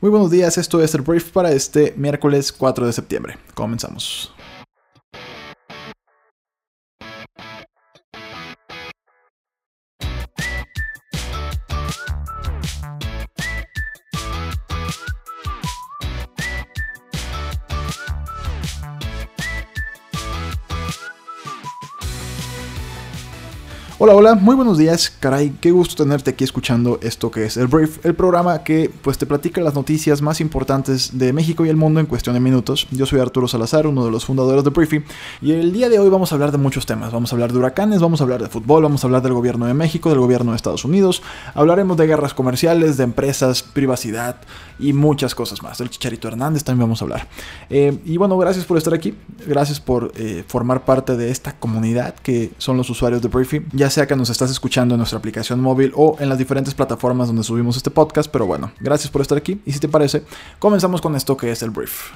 Muy buenos días, esto es el brief para este miércoles 4 de septiembre. Comenzamos. Hola, hola, muy buenos días, caray, qué gusto tenerte aquí escuchando esto que es el Brief, el programa que pues te platica las noticias más importantes de México y el mundo en cuestión de minutos. Yo soy Arturo Salazar, uno de los fundadores de Briefy, y el día de hoy vamos a hablar de muchos temas. Vamos a hablar de huracanes, vamos a hablar de fútbol, vamos a hablar del gobierno de México, del gobierno de Estados Unidos, hablaremos de guerras comerciales, de empresas, privacidad y muchas cosas más. Del Chicharito Hernández también vamos a hablar. Eh, y bueno, gracias por estar aquí, gracias por eh, formar parte de esta comunidad que son los usuarios de Briefy. Ya sea que nos estás escuchando en nuestra aplicación móvil o en las diferentes plataformas donde subimos este podcast, pero bueno, gracias por estar aquí y si te parece, comenzamos con esto que es el brief.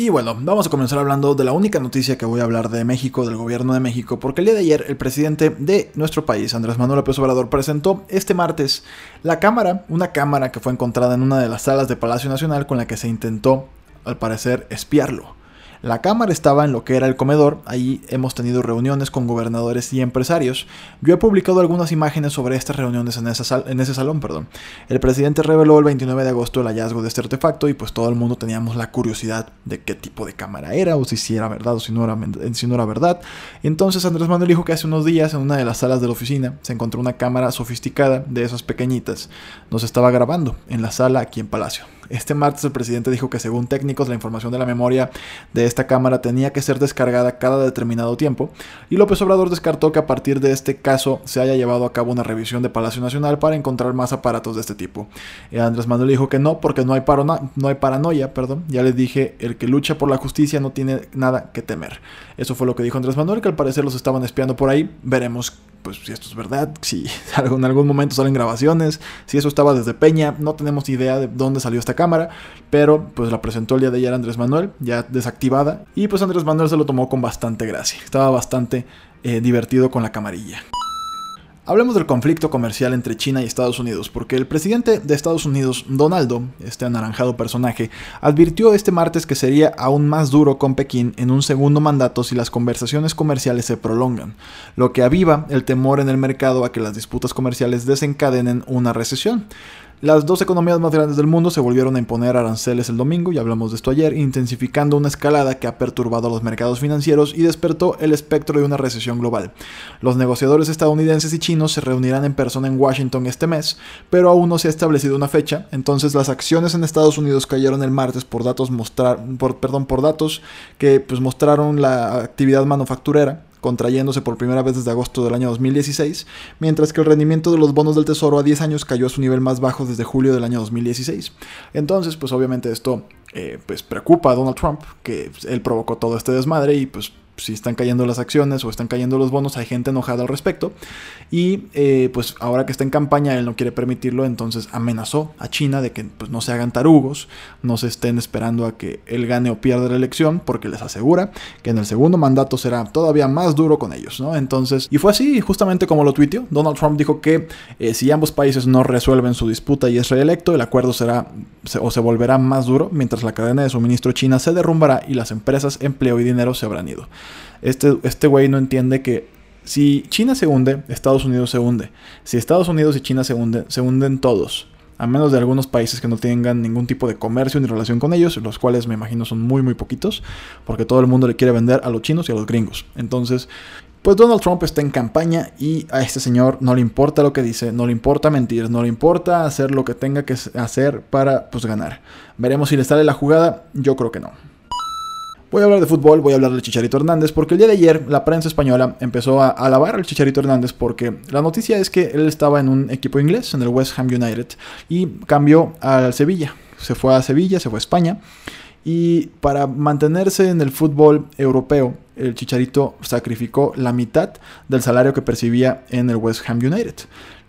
Y bueno, vamos a comenzar hablando de la única noticia que voy a hablar de México, del gobierno de México, porque el día de ayer el presidente de nuestro país, Andrés Manuel López Obrador, presentó este martes la cámara, una cámara que fue encontrada en una de las salas de Palacio Nacional con la que se intentó al parecer, espiarlo. La cámara estaba en lo que era el comedor, ahí hemos tenido reuniones con gobernadores y empresarios. Yo he publicado algunas imágenes sobre estas reuniones en, ese salón. Perdón. El presidente reveló el 29 de agosto el hallazgo de este artefacto y pues todo el mundo teníamos la curiosidad de qué tipo de cámara era o si, era verdad o si no era, si no era verdad. Entonces Andrés Manuel dijo que hace unos días en una de las salas de la oficina se encontró una cámara sofisticada de esas pequeñitas. Nos estaba grabando en la sala aquí en Palacio. Este martes el presidente dijo que según técnicos la información de la memoria de esta cámara tenía que ser descargada cada determinado tiempo y López Obrador descartó que a partir de este caso se haya llevado a cabo una revisión de Palacio Nacional para encontrar más aparatos de este tipo. Y Andrés Manuel dijo que no porque no hay, no hay paranoia, perdón. Ya les dije, el que lucha por la justicia no tiene nada que temer. Eso fue lo que dijo Andrés Manuel, que al parecer los estaban espiando por ahí. Veremos pues si esto es verdad, si en algún momento salen grabaciones, si eso estaba desde Peña, no tenemos idea de dónde salió esta cámara, pero pues la presentó el día de ayer Andrés Manuel, ya desactivada, y pues Andrés Manuel se lo tomó con bastante gracia, estaba bastante eh, divertido con la camarilla. Hablemos del conflicto comercial entre China y Estados Unidos, porque el presidente de Estados Unidos, Donaldo, este anaranjado personaje, advirtió este martes que sería aún más duro con Pekín en un segundo mandato si las conversaciones comerciales se prolongan, lo que aviva el temor en el mercado a que las disputas comerciales desencadenen una recesión. Las dos economías más grandes del mundo se volvieron a imponer aranceles el domingo, y hablamos de esto ayer, intensificando una escalada que ha perturbado los mercados financieros y despertó el espectro de una recesión global. Los negociadores estadounidenses y chinos se reunirán en persona en Washington este mes, pero aún no se ha establecido una fecha, entonces las acciones en Estados Unidos cayeron el martes por datos por, perdón, por datos que pues, mostraron la actividad manufacturera contrayéndose por primera vez desde agosto del año 2016, mientras que el rendimiento de los bonos del Tesoro a 10 años cayó a su nivel más bajo desde julio del año 2016. Entonces, pues obviamente esto eh, pues preocupa a Donald Trump, que él provocó todo este desmadre y pues si están cayendo las acciones o están cayendo los bonos, hay gente enojada al respecto. Y eh, pues ahora que está en campaña, él no quiere permitirlo, entonces amenazó a China de que pues, no se hagan tarugos, no se estén esperando a que él gane o pierda la elección, porque les asegura que en el segundo mandato será todavía más duro con ellos, ¿no? Entonces, y fue así, justamente como lo tuiteó, Donald Trump dijo que eh, si ambos países no resuelven su disputa y es reelecto, el acuerdo será o se volverá más duro, mientras la cadena de suministro china se derrumbará y las empresas, empleo y dinero se habrán ido. Este, este güey no entiende que si China se hunde, Estados Unidos se hunde. Si Estados Unidos y China se hunden, se hunden todos. A menos de algunos países que no tengan ningún tipo de comercio ni relación con ellos, los cuales me imagino son muy muy poquitos, porque todo el mundo le quiere vender a los chinos y a los gringos. Entonces, pues Donald Trump está en campaña y a este señor no le importa lo que dice, no le importa mentir, no le importa hacer lo que tenga que hacer para pues ganar. Veremos si le sale la jugada, yo creo que no. Voy a hablar de fútbol, voy a hablar del Chicharito Hernández, porque el día de ayer la prensa española empezó a alabar al Chicharito Hernández porque la noticia es que él estaba en un equipo inglés, en el West Ham United, y cambió al Sevilla. Se fue a Sevilla, se fue a España, y para mantenerse en el fútbol europeo, el Chicharito sacrificó la mitad del salario que percibía en el West Ham United.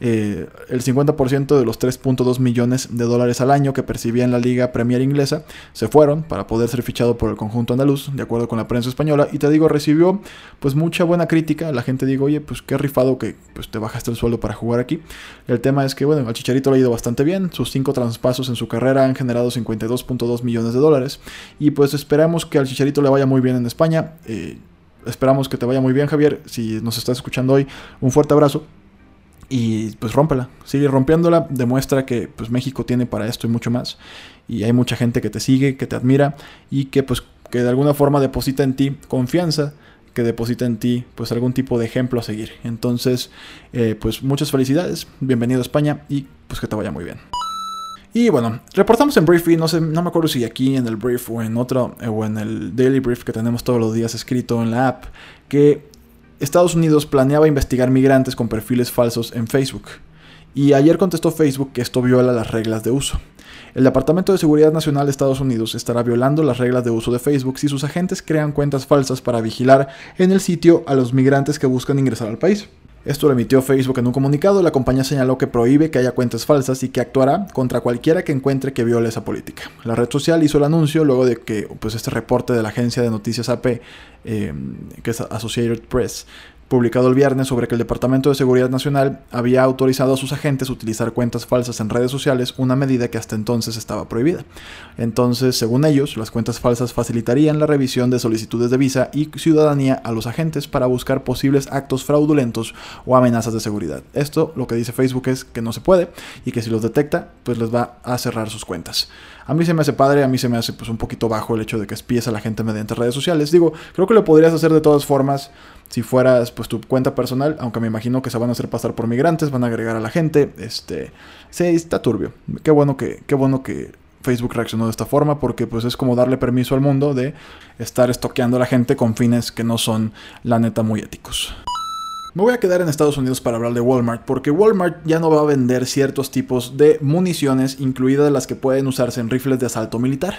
Eh, el 50% de los 3.2 millones de dólares al año que percibía en la Liga Premier Inglesa se fueron para poder ser fichado por el conjunto andaluz, de acuerdo con la prensa española. Y te digo, recibió pues mucha buena crítica. La gente digo, oye, pues qué rifado que pues, te bajaste el sueldo para jugar aquí. El tema es que, bueno, al Chicharito le ha ido bastante bien. Sus cinco traspasos en su carrera han generado 52.2 millones de dólares. Y pues esperamos que al Chicharito le vaya muy bien en España. Eh, esperamos que te vaya muy bien, Javier. Si nos estás escuchando hoy, un fuerte abrazo y pues rómpela, sigue rompiéndola, demuestra que pues México tiene para esto y mucho más y hay mucha gente que te sigue, que te admira y que pues que de alguna forma deposita en ti confianza, que deposita en ti pues algún tipo de ejemplo a seguir. Entonces, eh, pues muchas felicidades, bienvenido a España y pues que te vaya muy bien. Y bueno, reportamos en Brief no sé, no me acuerdo si aquí en el Brief o en otro, o en el Daily Brief que tenemos todos los días escrito en la app, que Estados Unidos planeaba investigar migrantes con perfiles falsos en Facebook. Y ayer contestó Facebook que esto viola las reglas de uso. El Departamento de Seguridad Nacional de Estados Unidos estará violando las reglas de uso de Facebook si sus agentes crean cuentas falsas para vigilar en el sitio a los migrantes que buscan ingresar al país. Esto lo emitió Facebook en un comunicado. La compañía señaló que prohíbe que haya cuentas falsas y que actuará contra cualquiera que encuentre que viole esa política. La red social hizo el anuncio luego de que pues, este reporte de la agencia de noticias AP, eh, que es Associated Press, publicado el viernes sobre que el Departamento de Seguridad Nacional había autorizado a sus agentes utilizar cuentas falsas en redes sociales, una medida que hasta entonces estaba prohibida. Entonces, según ellos, las cuentas falsas facilitarían la revisión de solicitudes de visa y ciudadanía a los agentes para buscar posibles actos fraudulentos o amenazas de seguridad. Esto lo que dice Facebook es que no se puede y que si los detecta, pues les va a cerrar sus cuentas. A mí se me hace padre, a mí se me hace pues un poquito bajo el hecho de que espíes a la gente mediante redes sociales. Digo, creo que lo podrías hacer de todas formas si fueras pues tu cuenta personal, aunque me imagino que se van a hacer pasar por migrantes, van a agregar a la gente, este, sí, está turbio. Qué bueno que, qué bueno que Facebook reaccionó de esta forma porque pues es como darle permiso al mundo de estar estoqueando a la gente con fines que no son la neta muy éticos. Me voy a quedar en Estados Unidos para hablar de Walmart, porque Walmart ya no va a vender ciertos tipos de municiones, incluidas las que pueden usarse en rifles de asalto militar.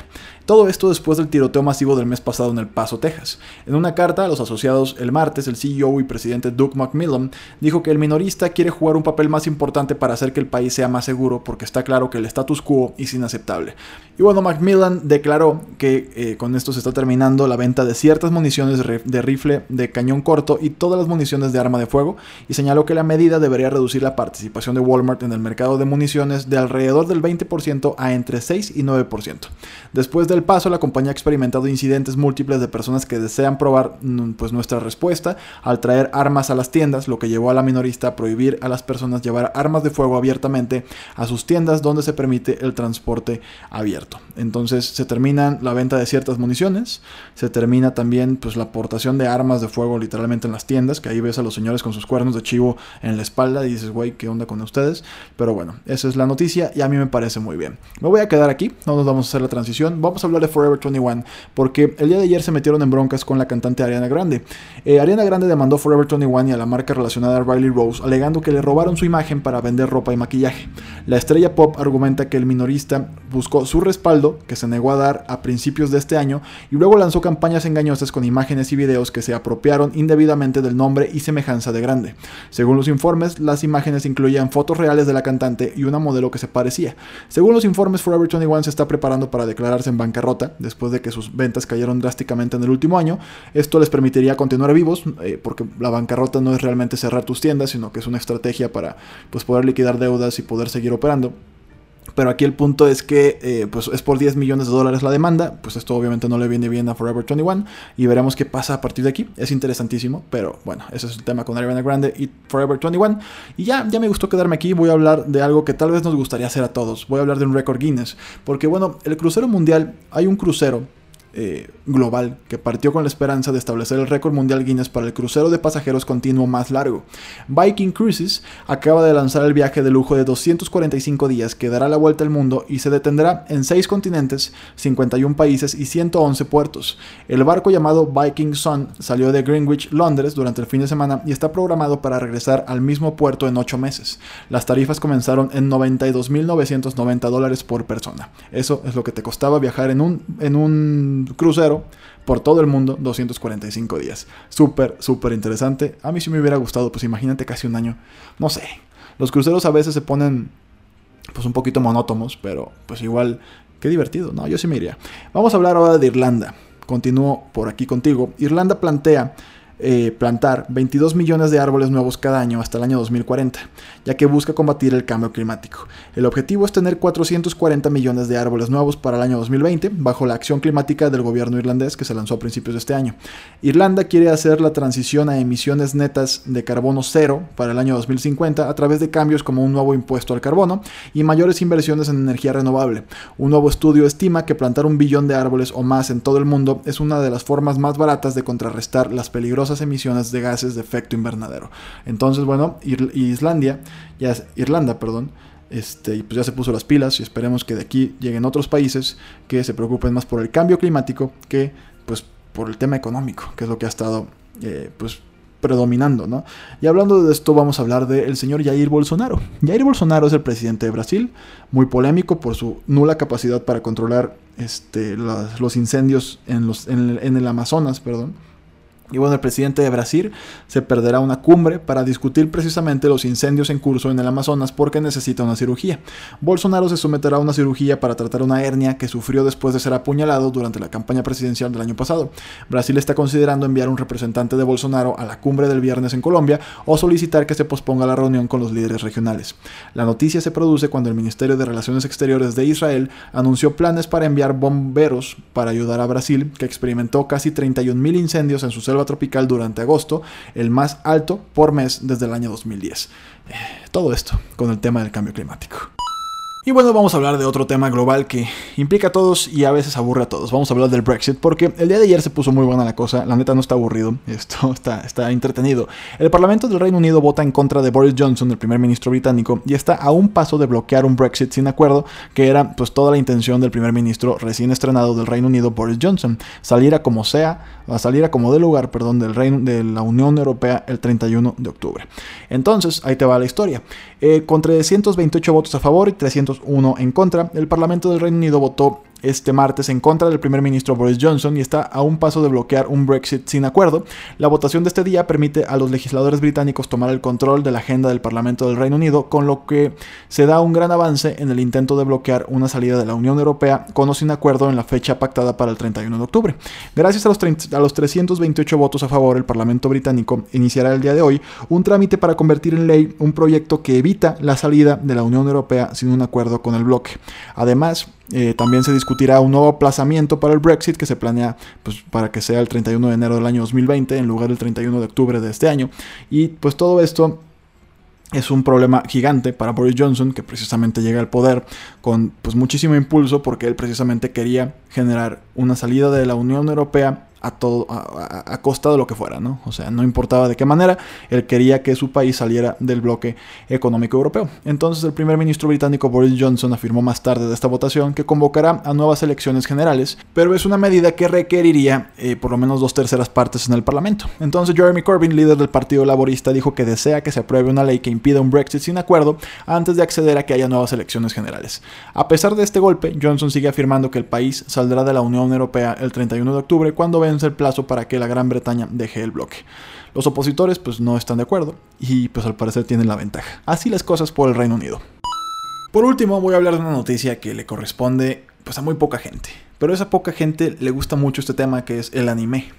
Todo esto después del tiroteo masivo del mes pasado en El Paso, Texas. En una carta a los asociados el martes, el CEO y presidente Doug McMillan dijo que el minorista quiere jugar un papel más importante para hacer que el país sea más seguro, porque está claro que el status quo es inaceptable. Y bueno, Macmillan declaró que eh, con esto se está terminando la venta de ciertas municiones de rifle de cañón corto y todas las municiones de arma de fuego y señaló que la medida debería reducir la participación de Walmart en el mercado de municiones de alrededor del 20% a entre 6 y 9%. Después del paso, la compañía ha experimentado incidentes múltiples de personas que desean probar mm, pues, nuestra respuesta al traer armas a las tiendas, lo que llevó a la minorista a prohibir a las personas llevar armas de fuego abiertamente a sus tiendas donde se permite el transporte abierto. Entonces se termina la venta de ciertas municiones, se termina también pues la aportación de armas de fuego literalmente en las tiendas, que ahí ves a los señores con sus cuernos de chivo en la espalda y dices, güey, ¿qué onda con ustedes? Pero bueno, esa es la noticia y a mí me parece muy bien. Me voy a quedar aquí, no nos vamos a hacer la transición, vamos a hablar de Forever 21 porque el día de ayer se metieron en broncas con la cantante Ariana Grande. Eh, Ariana Grande demandó Forever 21 y a la marca relacionada a Riley Rose alegando que le robaron su imagen para vender ropa y maquillaje. La estrella pop argumenta que el minorista buscó su respaldo, que se negó a dar a principios de este año, y luego lanzó campañas engañosas con imágenes y videos que se apropiaron indebidamente del nombre y semejanza de grande. Según los informes, las imágenes incluían fotos reales de la cantante y una modelo que se parecía. Según los informes, Forever 21 se está preparando para declararse en bancarrota después de que sus ventas cayeron drásticamente en el último año. Esto les permitiría continuar vivos, eh, porque la bancarrota no es realmente cerrar tus tiendas, sino que es una estrategia para pues, poder liquidar deudas y poder seguir operando. Pero aquí el punto es que eh, pues es por 10 millones de dólares la demanda. Pues esto obviamente no le viene bien a Forever 21. Y veremos qué pasa a partir de aquí. Es interesantísimo. Pero bueno, ese es el tema con Ariana Grande y Forever 21. Y ya, ya me gustó quedarme aquí. Voy a hablar de algo que tal vez nos gustaría hacer a todos. Voy a hablar de un récord Guinness. Porque bueno, el crucero mundial, hay un crucero eh, global que partió con la esperanza de establecer el récord mundial Guinness para el crucero de pasajeros continuo más largo. Viking Cruises acaba de lanzar el viaje de lujo de 245 días que dará la vuelta al mundo y se detendrá en 6 continentes, 51 países y 111 puertos. El barco llamado Viking Sun salió de Greenwich, Londres, durante el fin de semana y está programado para regresar al mismo puerto en 8 meses. Las tarifas comenzaron en 92.990 dólares por persona. Eso es lo que te costaba viajar en un, en un crucero por todo el mundo 245 días. Súper, súper interesante. A mí sí me hubiera gustado, pues imagínate casi un año. No sé, los cruceros a veces se ponen pues un poquito monótonos, pero pues igual, qué divertido, ¿no? Yo sí me iría. Vamos a hablar ahora de Irlanda. Continúo por aquí contigo. Irlanda plantea eh, plantar 22 millones de árboles nuevos cada año hasta el año 2040, ya que busca combatir el cambio climático. El objetivo es tener 440 millones de árboles nuevos para el año 2020, bajo la acción climática del gobierno irlandés que se lanzó a principios de este año. Irlanda quiere hacer la transición a emisiones netas de carbono cero para el año 2050 a través de cambios como un nuevo impuesto al carbono y mayores inversiones en energía renovable. Un nuevo estudio estima que plantar un billón de árboles o más en todo el mundo es una de las formas más baratas de contrarrestar las peligrosas emisiones de gases de efecto invernadero. Entonces, bueno, Islandia, ya Irlanda, perdón, este, pues ya se puso las pilas y esperemos que de aquí lleguen otros países que se preocupen más por el cambio climático que pues por el tema económico, que es lo que ha estado eh, pues predominando, ¿no? Y hablando de esto, vamos a hablar del señor Jair Bolsonaro. Jair Bolsonaro es el presidente de Brasil, muy polémico por su nula capacidad para controlar este, los, incendios en, los, en el Amazonas, perdón. Y bueno, el presidente de Brasil se perderá una cumbre para discutir precisamente los incendios en curso en el Amazonas porque necesita una cirugía. Bolsonaro se someterá a una cirugía para tratar una hernia que sufrió después de ser apuñalado durante la campaña presidencial del año pasado. Brasil está considerando enviar un representante de Bolsonaro a la cumbre del viernes en Colombia o solicitar que se posponga la reunión con los líderes regionales. La noticia se produce cuando el Ministerio de Relaciones Exteriores de Israel anunció planes para enviar bomberos para ayudar a Brasil, que experimentó casi 31.000 incendios en su selva tropical durante agosto, el más alto por mes desde el año 2010. Eh, todo esto con el tema del cambio climático. Y bueno, vamos a hablar de otro tema global que implica a todos y a veces aburre a todos. Vamos a hablar del Brexit porque el día de ayer se puso muy buena la cosa. La neta no está aburrido, esto está, está entretenido. El Parlamento del Reino Unido vota en contra de Boris Johnson, el primer ministro británico, y está a un paso de bloquear un Brexit sin acuerdo, que era pues toda la intención del primer ministro recién estrenado del Reino Unido, Boris Johnson. Salir a como sea, a salir a como de lugar, perdón, del Reino de la Unión Europea el 31 de octubre. Entonces, ahí te va la historia. Eh, con 328 votos a favor y 300 uno en contra, el Parlamento del Reino Unido votó este martes en contra del primer ministro Boris Johnson y está a un paso de bloquear un Brexit sin acuerdo. La votación de este día permite a los legisladores británicos tomar el control de la agenda del Parlamento del Reino Unido, con lo que se da un gran avance en el intento de bloquear una salida de la Unión Europea con o sin acuerdo en la fecha pactada para el 31 de octubre. Gracias a los, a los 328 votos a favor, el Parlamento británico iniciará el día de hoy un trámite para convertir en ley un proyecto que evita la salida de la Unión Europea sin un acuerdo con el bloque. Además, eh, también se discutirá un nuevo aplazamiento para el Brexit que se planea pues, para que sea el 31 de enero del año 2020 en lugar del 31 de octubre de este año. Y pues todo esto es un problema gigante para Boris Johnson, que precisamente llega al poder con pues, muchísimo impulso porque él precisamente quería generar una salida de la Unión Europea a todo a, costa de lo que fuera, ¿no? O sea, no importaba de qué manera, él quería que su país saliera del bloque económico europeo. Entonces, el primer ministro británico Boris Johnson afirmó más tarde de esta votación que convocará a nuevas elecciones generales, pero es una medida que requeriría eh, por lo menos dos terceras partes en el Parlamento. Entonces, Jeremy Corbyn, líder del Partido Laborista, dijo que desea que se apruebe una ley que impida un Brexit sin acuerdo antes de acceder a que haya nuevas elecciones generales. A pesar de este golpe, Johnson sigue afirmando que el país saldrá de la Unión Europea el 31 de octubre cuando ven el plazo para que la Gran Bretaña deje el bloque. Los opositores pues no están de acuerdo y pues al parecer tienen la ventaja. Así las cosas por el Reino Unido. Por último voy a hablar de una noticia que le corresponde pues a muy poca gente, pero a esa poca gente le gusta mucho este tema que es el anime.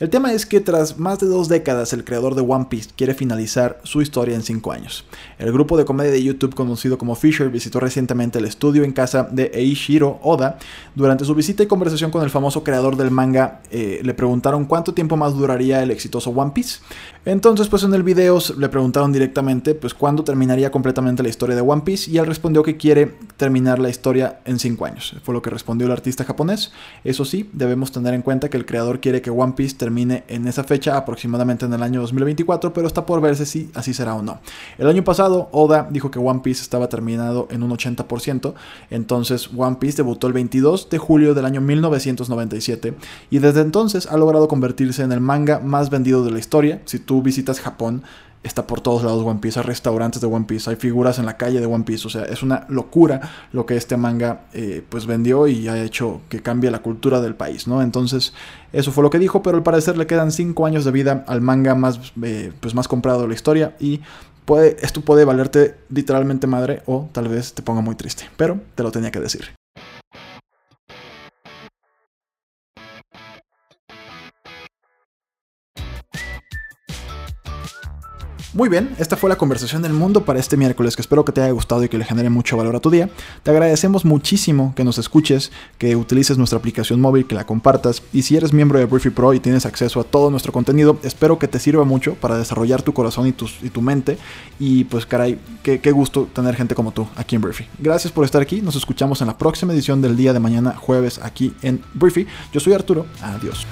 El tema es que tras más de dos décadas el creador de One Piece quiere finalizar su historia en cinco años. El grupo de comedia de YouTube conocido como Fisher visitó recientemente el estudio en casa de Eiichiro Oda. Durante su visita y conversación con el famoso creador del manga eh, le preguntaron cuánto tiempo más duraría el exitoso One Piece. Entonces pues en el video le preguntaron directamente pues cuándo terminaría completamente la historia de One Piece y él respondió que quiere terminar la historia en cinco años. Fue lo que respondió el artista japonés. Eso sí, debemos tener en cuenta que el creador quiere que One Piece termine en esa fecha, aproximadamente en el año 2024, pero está por verse si así será o no. El año pasado, Oda dijo que One Piece estaba terminado en un 80%, entonces One Piece debutó el 22 de julio del año 1997 y desde entonces ha logrado convertirse en el manga más vendido de la historia. Si tú visitas Japón, está por todos lados One Piece, hay restaurantes de One Piece, hay figuras en la calle de One Piece, o sea, es una locura lo que este manga eh, pues vendió y ha hecho que cambie la cultura del país, ¿no? Entonces, eso fue lo que dijo, pero al parecer le quedan 5 años de vida al manga más, eh, pues más comprado de la historia y esto puede valerte literalmente madre o tal vez te ponga muy triste, pero te lo tenía que decir. Muy bien, esta fue la conversación del mundo para este miércoles, que espero que te haya gustado y que le genere mucho valor a tu día. Te agradecemos muchísimo que nos escuches, que utilices nuestra aplicación móvil, que la compartas, y si eres miembro de Briefy Pro y tienes acceso a todo nuestro contenido, espero que te sirva mucho para desarrollar tu corazón y tu, mente, y pues caray, qué, qué gusto tener gente como tú aquí en Briefy. Gracias por estar aquí, nos escuchamos en la próxima edición del día de mañana, jueves, aquí en Briefy. Yo soy Arturo, adiós.